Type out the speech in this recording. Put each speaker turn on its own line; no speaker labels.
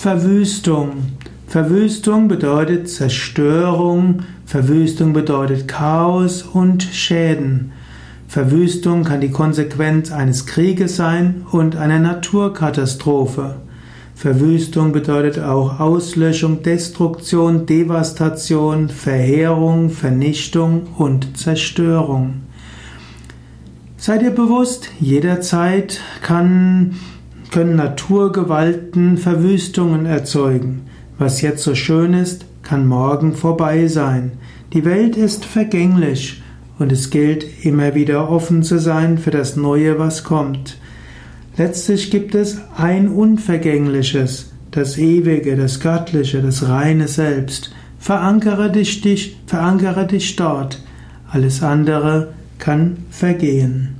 Verwüstung. Verwüstung bedeutet Zerstörung, Verwüstung bedeutet Chaos und Schäden. Verwüstung kann die Konsequenz eines Krieges sein und einer Naturkatastrophe. Verwüstung bedeutet auch Auslöschung, Destruktion, Devastation, Verheerung, Vernichtung und Zerstörung. Seid ihr bewusst, jederzeit kann, können Naturgewalten Verwüstungen erzeugen. Was jetzt so schön ist, kann morgen vorbei sein. Die Welt ist vergänglich und es gilt immer wieder offen zu sein für das Neue, was kommt. Letztlich gibt es ein Unvergängliches, das Ewige, das Göttliche, das reine Selbst. Verankere dich, dich, verankere dich dort. Alles andere kann vergehen.